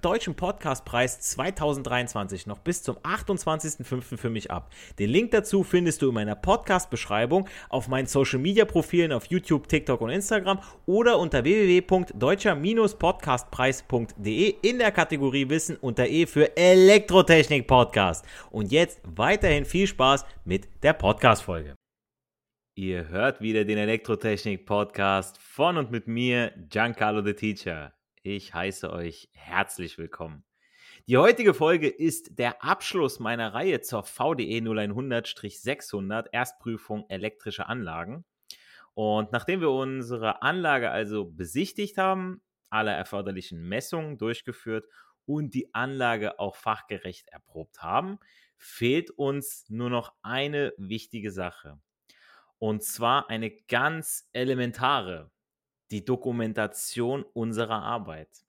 Deutschen Podcastpreis 2023 noch bis zum 28.05. für mich ab. Den Link dazu findest du in meiner Podcast-Beschreibung auf meinen Social-Media-Profilen auf YouTube, TikTok und Instagram oder unter www.deutscher-podcastpreis.de in der Kategorie Wissen unter E für Elektrotechnik Podcast. Und jetzt weiterhin viel Spaß mit der Podcast-Folge. Ihr hört wieder den Elektrotechnik Podcast von und mit mir, Giancarlo the Teacher. Ich heiße euch herzlich willkommen. Die heutige Folge ist der Abschluss meiner Reihe zur VDE 0100-600 Erstprüfung elektrische Anlagen. Und nachdem wir unsere Anlage also besichtigt haben, alle erforderlichen Messungen durchgeführt und die Anlage auch fachgerecht erprobt haben, fehlt uns nur noch eine wichtige Sache. Und zwar eine ganz elementare die Dokumentation unserer Arbeit.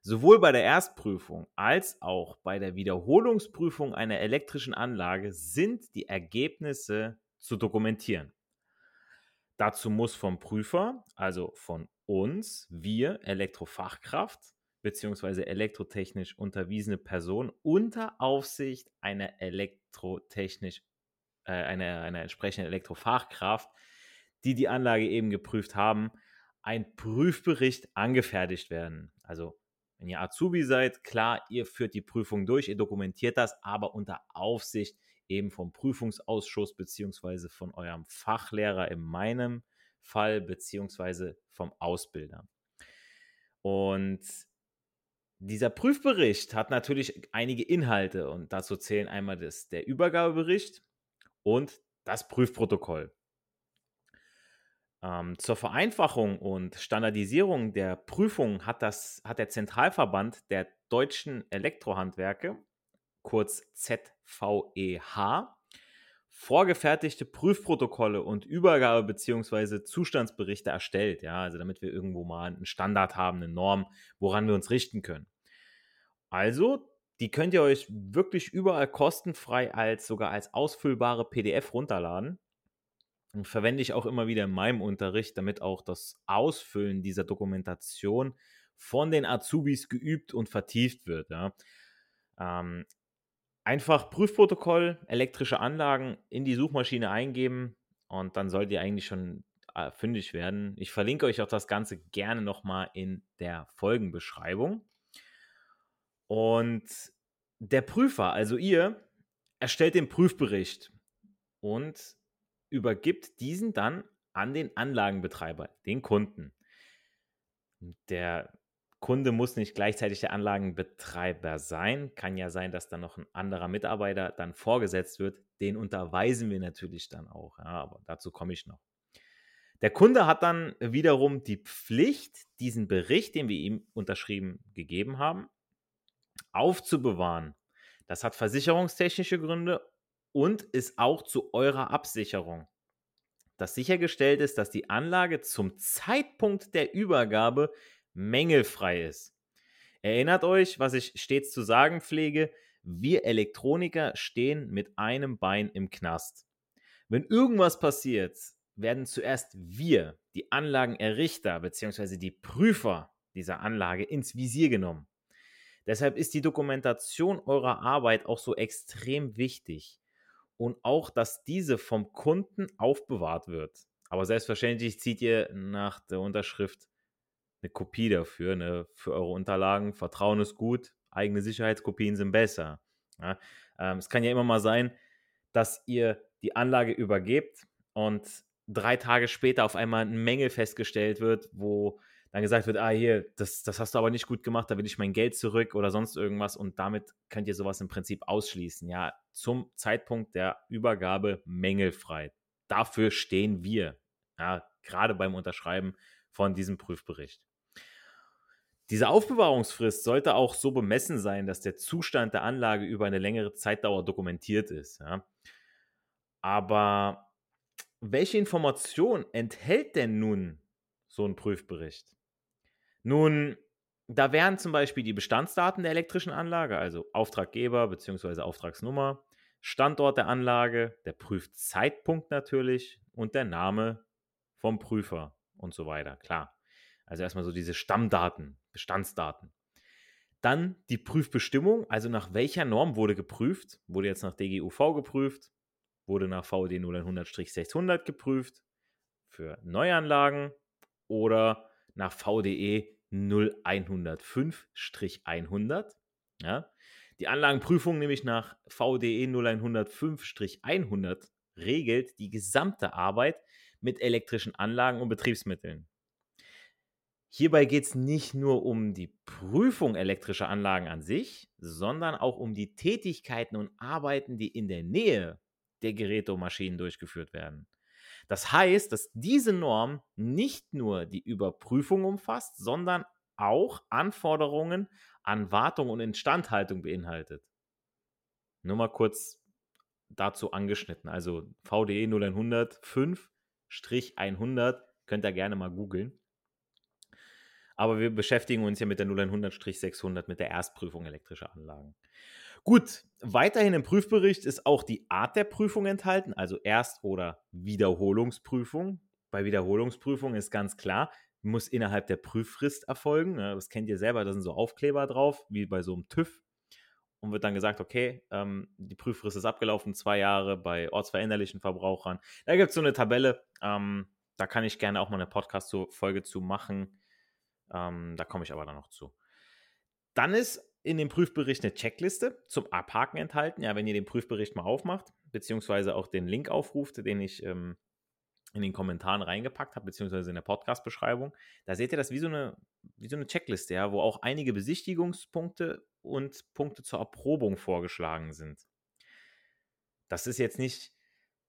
Sowohl bei der Erstprüfung als auch bei der Wiederholungsprüfung einer elektrischen Anlage sind die Ergebnisse zu dokumentieren. Dazu muss vom Prüfer, also von uns, wir Elektrofachkraft bzw. elektrotechnisch unterwiesene Person unter Aufsicht einer elektrotechnisch, äh, einer, einer entsprechenden Elektrofachkraft, die die Anlage eben geprüft haben, ein Prüfbericht angefertigt werden. Also wenn ihr Azubi seid, klar, ihr führt die Prüfung durch, ihr dokumentiert das, aber unter Aufsicht eben vom Prüfungsausschuss beziehungsweise von eurem Fachlehrer in meinem Fall beziehungsweise vom Ausbilder. Und dieser Prüfbericht hat natürlich einige Inhalte und dazu zählen einmal das, der Übergabebericht und das Prüfprotokoll. Ähm, zur Vereinfachung und Standardisierung der Prüfung hat, das, hat der Zentralverband der deutschen Elektrohandwerke, kurz ZVEH, vorgefertigte Prüfprotokolle und Übergabe- bzw. Zustandsberichte erstellt. Ja, also damit wir irgendwo mal einen Standard haben, eine Norm, woran wir uns richten können. Also, die könnt ihr euch wirklich überall kostenfrei als sogar als ausfüllbare PDF runterladen verwende ich auch immer wieder in meinem Unterricht, damit auch das Ausfüllen dieser Dokumentation von den Azubis geübt und vertieft wird. Ja. Ähm, einfach Prüfprotokoll, elektrische Anlagen in die Suchmaschine eingeben und dann sollt ihr eigentlich schon äh, fündig werden. Ich verlinke euch auch das Ganze gerne nochmal in der Folgenbeschreibung. Und der Prüfer, also ihr, erstellt den Prüfbericht und übergibt diesen dann an den Anlagenbetreiber, den Kunden. Der Kunde muss nicht gleichzeitig der Anlagenbetreiber sein. Kann ja sein, dass dann noch ein anderer Mitarbeiter dann vorgesetzt wird. Den unterweisen wir natürlich dann auch. Ja, aber dazu komme ich noch. Der Kunde hat dann wiederum die Pflicht, diesen Bericht, den wir ihm unterschrieben gegeben haben, aufzubewahren. Das hat versicherungstechnische Gründe und ist auch zu eurer Absicherung, dass sichergestellt ist, dass die Anlage zum Zeitpunkt der Übergabe mängelfrei ist. Erinnert euch, was ich stets zu sagen pflege, wir Elektroniker stehen mit einem Bein im Knast. Wenn irgendwas passiert, werden zuerst wir, die Anlagenerrichter bzw. die Prüfer dieser Anlage ins Visier genommen. Deshalb ist die Dokumentation eurer Arbeit auch so extrem wichtig und auch, dass diese vom Kunden aufbewahrt wird. Aber selbstverständlich zieht ihr nach der Unterschrift eine Kopie dafür, ne, für eure Unterlagen. Vertrauen ist gut, eigene Sicherheitskopien sind besser. Ja, ähm, es kann ja immer mal sein, dass ihr die Anlage übergebt und drei Tage später auf einmal eine Menge festgestellt wird, wo dann gesagt wird, ah hier, das, das hast du aber nicht gut gemacht, da will ich mein Geld zurück oder sonst irgendwas und damit könnt ihr sowas im Prinzip ausschließen. Ja, zum Zeitpunkt der Übergabe mängelfrei. Dafür stehen wir, ja, gerade beim Unterschreiben von diesem Prüfbericht. Diese Aufbewahrungsfrist sollte auch so bemessen sein, dass der Zustand der Anlage über eine längere Zeitdauer dokumentiert ist. Ja. Aber welche Information enthält denn nun so ein Prüfbericht? Nun, da wären zum Beispiel die Bestandsdaten der elektrischen Anlage, also Auftraggeber bzw. Auftragsnummer, Standort der Anlage, der Prüfzeitpunkt natürlich und der Name vom Prüfer und so weiter. Klar. Also erstmal so diese Stammdaten, Bestandsdaten. Dann die Prüfbestimmung, also nach welcher Norm wurde geprüft. Wurde jetzt nach DGUV geprüft, wurde nach VD 0100-600 geprüft für Neuanlagen oder nach VDE 0105-100. Ja. Die Anlagenprüfung nämlich nach VDE 0105-100 regelt die gesamte Arbeit mit elektrischen Anlagen und Betriebsmitteln. Hierbei geht es nicht nur um die Prüfung elektrischer Anlagen an sich, sondern auch um die Tätigkeiten und Arbeiten, die in der Nähe der Geräte und Maschinen durchgeführt werden. Das heißt, dass diese Norm nicht nur die Überprüfung umfasst, sondern auch Anforderungen an Wartung und Instandhaltung beinhaltet. Nur mal kurz dazu angeschnitten. Also VDE 0100 5-100 könnt ihr gerne mal googeln. Aber wir beschäftigen uns ja mit der 0100-600, mit der Erstprüfung elektrischer Anlagen. Gut, weiterhin im Prüfbericht ist auch die Art der Prüfung enthalten, also Erst- oder Wiederholungsprüfung. Bei Wiederholungsprüfung ist ganz klar, muss innerhalb der Prüffrist erfolgen. Das kennt ihr selber, da sind so Aufkleber drauf, wie bei so einem TÜV. Und wird dann gesagt, okay, ähm, die Prüffrist ist abgelaufen, zwei Jahre bei ortsveränderlichen Verbrauchern. Da gibt es so eine Tabelle, ähm, da kann ich gerne auch mal eine Podcast-Folge zu machen. Ähm, da komme ich aber dann noch zu. Dann ist in dem Prüfbericht eine Checkliste zum Abhaken enthalten. Ja, wenn ihr den Prüfbericht mal aufmacht, beziehungsweise auch den Link aufruft, den ich ähm, in den Kommentaren reingepackt habe, beziehungsweise in der Podcast-Beschreibung, da seht ihr das wie so eine, wie so eine Checkliste, ja, wo auch einige Besichtigungspunkte und Punkte zur Erprobung vorgeschlagen sind. Das ist jetzt nicht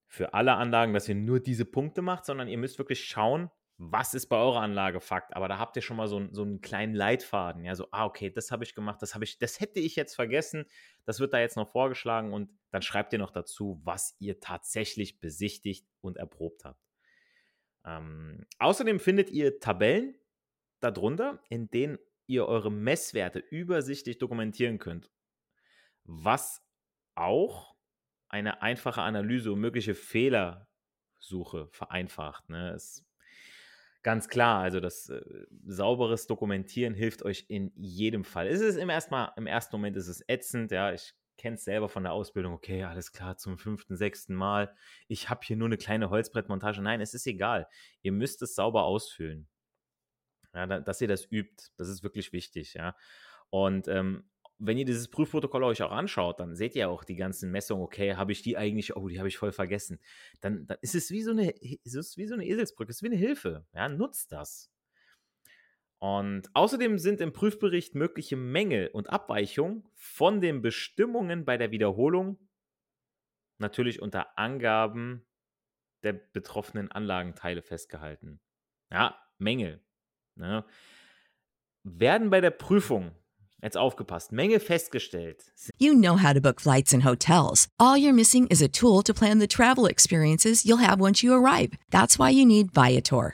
für alle Anlagen, dass ihr nur diese Punkte macht, sondern ihr müsst wirklich schauen, was ist bei eurer Anlage Fakt? Aber da habt ihr schon mal so, so einen kleinen Leitfaden. Ja, so, ah, okay, das habe ich gemacht, das habe ich, das hätte ich jetzt vergessen. Das wird da jetzt noch vorgeschlagen und dann schreibt ihr noch dazu, was ihr tatsächlich besichtigt und erprobt habt. Ähm, außerdem findet ihr Tabellen darunter, in denen ihr eure Messwerte übersichtlich dokumentieren könnt. Was auch eine einfache Analyse und mögliche Fehlersuche vereinfacht. Ne? Es Ganz klar, also das äh, sauberes Dokumentieren hilft euch in jedem Fall. Es ist im, erstmal, im ersten Moment ist es ätzend, ja, ich kenne es selber von der Ausbildung, okay, alles klar, zum fünften, sechsten Mal. Ich habe hier nur eine kleine Holzbrettmontage. Nein, es ist egal. Ihr müsst es sauber ausfüllen. Ja, dass ihr das übt, das ist wirklich wichtig, ja. Und ähm, wenn ihr dieses Prüfprotokoll euch auch anschaut, dann seht ihr auch die ganzen Messungen, okay, habe ich die eigentlich, oh, die habe ich voll vergessen. Dann, dann ist es wie so eine, ist es wie so eine Eselsbrücke, es ist wie eine Hilfe. Ja, nutzt das. Und außerdem sind im Prüfbericht mögliche Mängel und Abweichungen von den Bestimmungen bei der Wiederholung natürlich unter Angaben der betroffenen Anlagenteile festgehalten. Ja, Mängel. Ne? Werden bei der Prüfung Jetzt aufgepasst. Menge festgestellt. You know how to book flights and hotels. All you're missing is a tool to plan the travel experiences you'll have once you arrive. That's why you need Viator.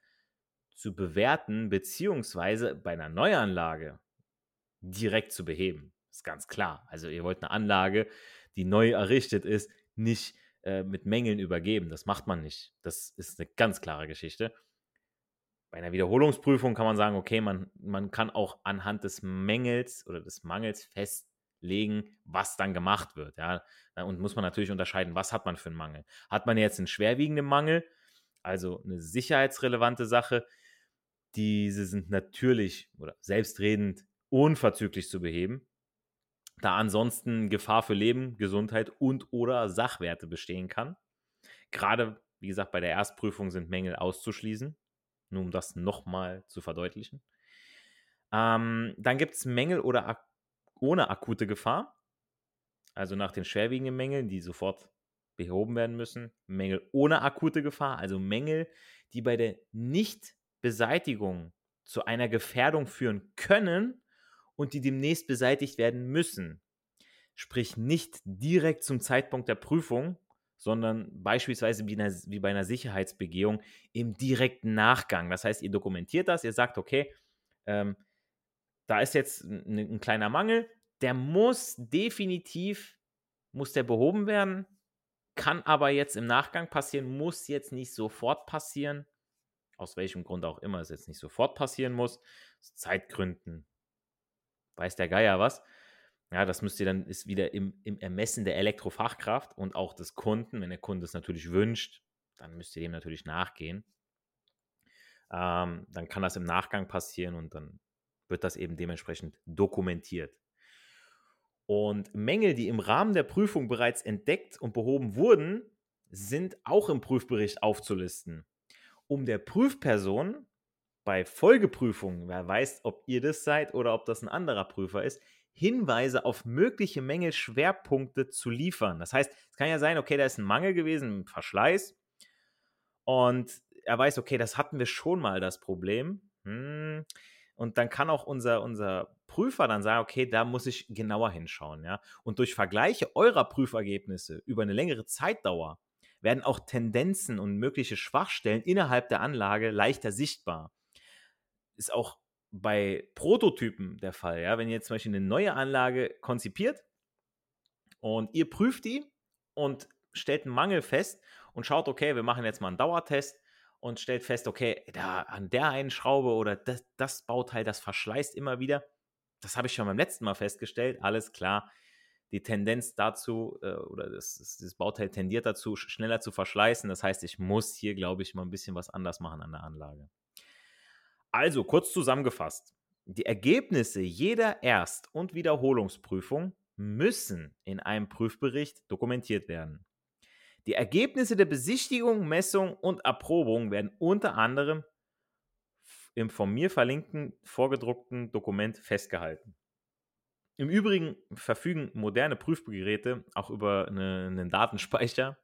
zu bewerten, beziehungsweise bei einer Neuanlage direkt zu beheben. Ist ganz klar. Also ihr wollt eine Anlage, die neu errichtet ist, nicht äh, mit Mängeln übergeben. Das macht man nicht. Das ist eine ganz klare Geschichte. Bei einer Wiederholungsprüfung kann man sagen, okay, man, man kann auch anhand des Mängels oder des Mangels festlegen, was dann gemacht wird. Ja? Und muss man natürlich unterscheiden, was hat man für einen Mangel. Hat man jetzt einen schwerwiegenden Mangel, also eine sicherheitsrelevante Sache, diese sind natürlich oder selbstredend unverzüglich zu beheben, da ansonsten Gefahr für Leben, Gesundheit und oder Sachwerte bestehen kann. Gerade, wie gesagt, bei der Erstprüfung sind Mängel auszuschließen, nur um das nochmal zu verdeutlichen. Ähm, dann gibt es Mängel oder ak ohne akute Gefahr, also nach den schwerwiegenden Mängeln, die sofort behoben werden müssen. Mängel ohne akute Gefahr, also Mängel, die bei der Nichtbeseitigung zu einer Gefährdung führen können und die demnächst beseitigt werden müssen. Sprich nicht direkt zum Zeitpunkt der Prüfung, sondern beispielsweise wie, einer, wie bei einer Sicherheitsbegehung im direkten Nachgang. Das heißt, ihr dokumentiert das, ihr sagt, okay, ähm, da ist jetzt ein, ein kleiner Mangel, der muss definitiv, muss der behoben werden, kann aber jetzt im Nachgang passieren, muss jetzt nicht sofort passieren. Aus welchem Grund auch immer es jetzt nicht sofort passieren muss. Aus Zeitgründen. Weiß der Geier was. Ja, das müsst ihr dann, ist wieder im, im Ermessen der Elektrofachkraft und auch des Kunden. Wenn der Kunde es natürlich wünscht, dann müsst ihr dem natürlich nachgehen. Ähm, dann kann das im Nachgang passieren und dann wird das eben dementsprechend dokumentiert. Und Mängel, die im Rahmen der Prüfung bereits entdeckt und behoben wurden, sind auch im Prüfbericht aufzulisten. Um der Prüfperson bei Folgeprüfungen, wer weiß, ob ihr das seid oder ob das ein anderer Prüfer ist, Hinweise auf mögliche Mängelschwerpunkte zu liefern. Das heißt, es kann ja sein, okay, da ist ein Mangel gewesen, ein Verschleiß. Und er weiß, okay, das hatten wir schon mal das Problem. Hm. Und dann kann auch unser, unser Prüfer dann sagen, okay, da muss ich genauer hinschauen. Ja? Und durch Vergleiche eurer Prüfergebnisse über eine längere Zeitdauer werden auch Tendenzen und mögliche Schwachstellen innerhalb der Anlage leichter sichtbar. Ist auch bei Prototypen der Fall. Ja? Wenn ihr zum Beispiel eine neue Anlage konzipiert und ihr prüft die und stellt einen Mangel fest und schaut, okay, wir machen jetzt mal einen Dauertest und stellt fest, okay, da an der einen Schraube oder das, das Bauteil, das verschleißt immer wieder. Das habe ich schon beim letzten Mal festgestellt. Alles klar. Die Tendenz dazu äh, oder das, das, Bauteil tendiert dazu, schneller zu verschleißen. Das heißt, ich muss hier, glaube ich, mal ein bisschen was anders machen an der Anlage. Also, kurz zusammengefasst. Die Ergebnisse jeder Erst- und Wiederholungsprüfung müssen in einem Prüfbericht dokumentiert werden. Die Ergebnisse der Besichtigung, Messung und Erprobung werden unter anderem im von mir verlinkten vorgedruckten Dokument festgehalten. Im Übrigen verfügen moderne Prüfgeräte auch über eine, einen Datenspeicher.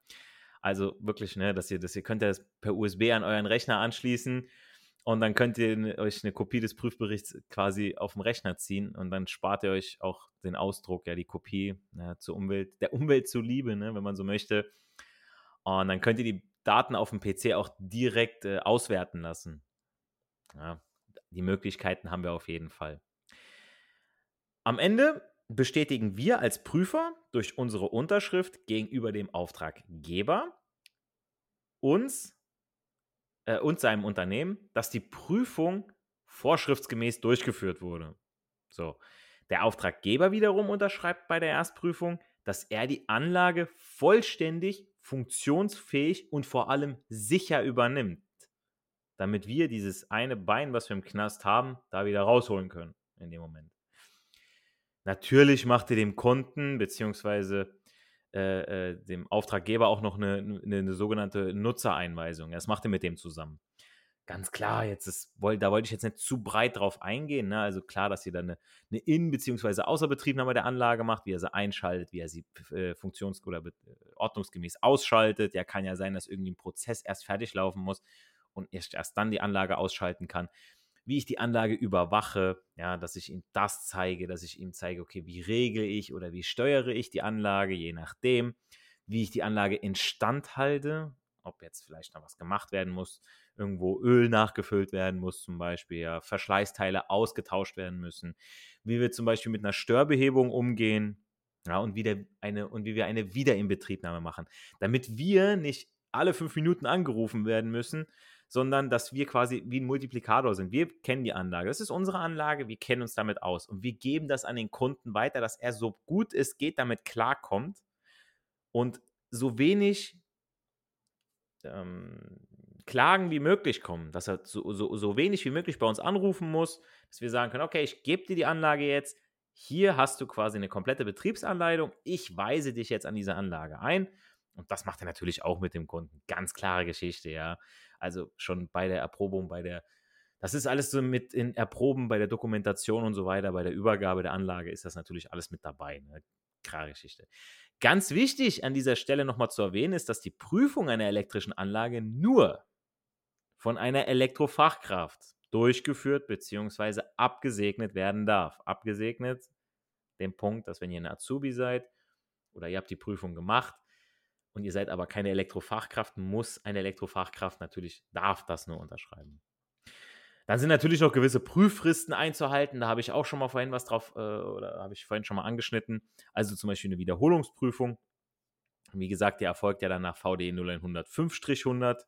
Also wirklich, ne, dass ihr, dass ihr könnt das per USB an euren Rechner anschließen und dann könnt ihr euch eine Kopie des Prüfberichts quasi auf dem Rechner ziehen und dann spart ihr euch auch den Ausdruck, ja, die Kopie ja, zur Umwelt, der Umwelt zuliebe, ne, wenn man so möchte. Und dann könnt ihr die Daten auf dem PC auch direkt äh, auswerten lassen. Ja, die Möglichkeiten haben wir auf jeden Fall. Am Ende bestätigen wir als Prüfer durch unsere Unterschrift gegenüber dem Auftraggeber uns äh, und seinem Unternehmen, dass die Prüfung vorschriftsgemäß durchgeführt wurde. So. Der Auftraggeber wiederum unterschreibt bei der Erstprüfung, dass er die Anlage vollständig, funktionsfähig und vor allem sicher übernimmt, damit wir dieses eine Bein, was wir im Knast haben, da wieder rausholen können in dem Moment. Natürlich macht ihr dem Kunden bzw. Äh, äh, dem Auftraggeber auch noch eine, eine, eine, sogenannte Nutzereinweisung. Das macht er mit dem zusammen. Ganz klar, jetzt ist, da wollte ich jetzt nicht zu breit drauf eingehen. Ne? Also klar, dass ihr dann eine, eine In- bzw. Außerbetriebnahme der Anlage macht, wie er sie einschaltet, wie er sie äh, funktions- oder äh, ordnungsgemäß ausschaltet. Ja, kann ja sein, dass irgendwie ein Prozess erst fertig laufen muss und erst, erst dann die Anlage ausschalten kann wie ich die Anlage überwache, ja, dass ich ihm das zeige, dass ich ihm zeige, okay, wie regle ich oder wie steuere ich die Anlage, je nachdem, wie ich die Anlage instand halte, ob jetzt vielleicht noch was gemacht werden muss, irgendwo Öl nachgefüllt werden muss, zum Beispiel, ja, Verschleißteile ausgetauscht werden müssen, wie wir zum Beispiel mit einer Störbehebung umgehen, ja, und, wieder eine, und wie wir eine Wiederinbetriebnahme machen, damit wir nicht alle fünf Minuten angerufen werden müssen, sondern dass wir quasi wie ein Multiplikator sind. Wir kennen die Anlage. Das ist unsere Anlage, wir kennen uns damit aus und wir geben das an den Kunden weiter, dass er so gut es geht damit klarkommt und so wenig ähm, Klagen wie möglich kommen, dass er so, so, so wenig wie möglich bei uns anrufen muss, dass wir sagen können, okay, ich gebe dir die Anlage jetzt, hier hast du quasi eine komplette Betriebsanleitung, ich weise dich jetzt an diese Anlage ein und das macht er natürlich auch mit dem Kunden. Ganz klare Geschichte, ja. Also schon bei der Erprobung, bei der, das ist alles so mit in Erproben, bei der Dokumentation und so weiter, bei der Übergabe der Anlage ist das natürlich alles mit dabei. Ne? Klare Geschichte. Ganz wichtig an dieser Stelle nochmal zu erwähnen ist, dass die Prüfung einer elektrischen Anlage nur von einer Elektrofachkraft durchgeführt bzw. abgesegnet werden darf. Abgesegnet, den Punkt, dass wenn ihr eine Azubi seid oder ihr habt die Prüfung gemacht, und ihr seid aber keine Elektrofachkraft, muss eine Elektrofachkraft natürlich, darf das nur unterschreiben. Dann sind natürlich noch gewisse Prüffristen einzuhalten. Da habe ich auch schon mal vorhin was drauf, äh, oder habe ich vorhin schon mal angeschnitten. Also zum Beispiel eine Wiederholungsprüfung. Wie gesagt, die erfolgt ja dann nach VDE 0105-100.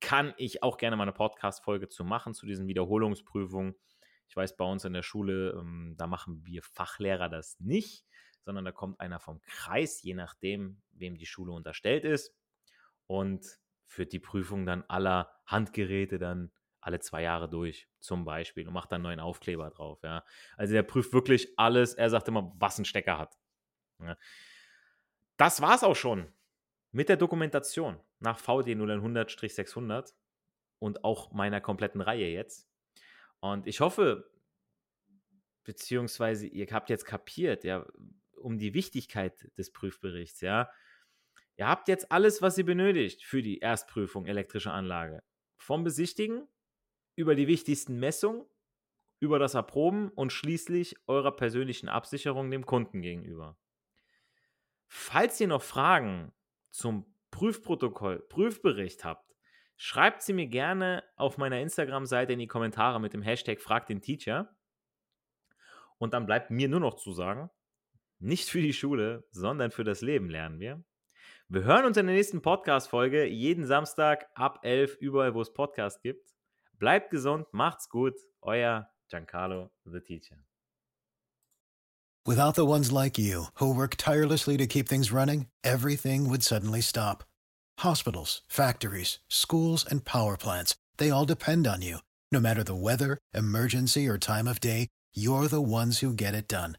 Kann ich auch gerne mal eine Podcast-Folge zu machen, zu diesen Wiederholungsprüfungen. Ich weiß, bei uns in der Schule, ähm, da machen wir Fachlehrer das nicht sondern da kommt einer vom Kreis, je nachdem, wem die Schule unterstellt ist und führt die Prüfung dann aller Handgeräte dann alle zwei Jahre durch, zum Beispiel, und macht dann neuen Aufkleber drauf. Ja. Also der prüft wirklich alles. Er sagt immer, was ein Stecker hat. Ja. Das war es auch schon mit der Dokumentation nach VD 0100-600 und auch meiner kompletten Reihe jetzt. Und ich hoffe, beziehungsweise ihr habt jetzt kapiert, ja, um die Wichtigkeit des Prüfberichts, ja. Ihr habt jetzt alles, was ihr benötigt für die Erstprüfung elektrischer Anlage. Vom Besichtigen über die wichtigsten Messungen, über das Erproben und schließlich eurer persönlichen Absicherung dem Kunden gegenüber. Falls ihr noch Fragen zum Prüfprotokoll, Prüfbericht habt, schreibt sie mir gerne auf meiner Instagram-Seite in die Kommentare mit dem Hashtag Frag den Teacher. Und dann bleibt mir nur noch zu sagen, nicht für die Schule, sondern für das Leben lernen wir. Wir hören uns in der nächsten Podcast-Folge jeden Samstag ab 11 überall, wo es Podcasts gibt. Bleibt gesund, macht's gut. Euer Giancarlo, the teacher. Without the ones like you, who work tirelessly to keep things running, everything would suddenly stop. Hospitals, factories, schools, and power plants, they all depend on you. No matter the weather, emergency, or time of day, you're the ones who get it done.